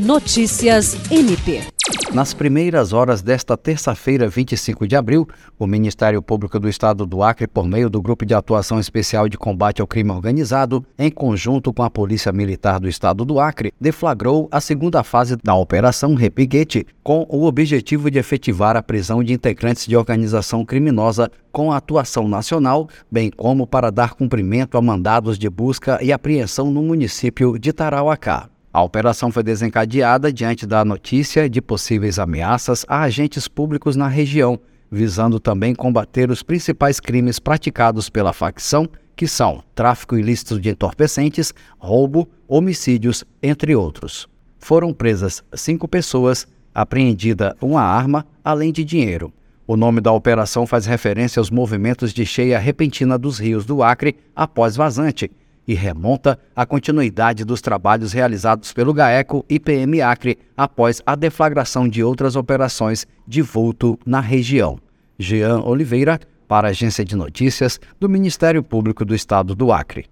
Notícias MP. Nas primeiras horas desta terça-feira, 25 de abril, o Ministério Público do Estado do Acre, por meio do Grupo de Atuação Especial de Combate ao Crime Organizado, em conjunto com a Polícia Militar do Estado do Acre, deflagrou a segunda fase da Operação Repiguete, com o objetivo de efetivar a prisão de integrantes de organização criminosa com atuação nacional, bem como para dar cumprimento a mandados de busca e apreensão no município de Tarauacá. A operação foi desencadeada diante da notícia de possíveis ameaças a agentes públicos na região, visando também combater os principais crimes praticados pela facção, que são tráfico ilícito de entorpecentes, roubo, homicídios, entre outros. Foram presas cinco pessoas, apreendida uma arma, além de dinheiro. O nome da operação faz referência aos movimentos de cheia repentina dos rios do Acre após vazante, e remonta à continuidade dos trabalhos realizados pelo GAECO e PM Acre após a deflagração de outras operações de vulto na região. Jean Oliveira, para a Agência de Notícias do Ministério Público do Estado do Acre.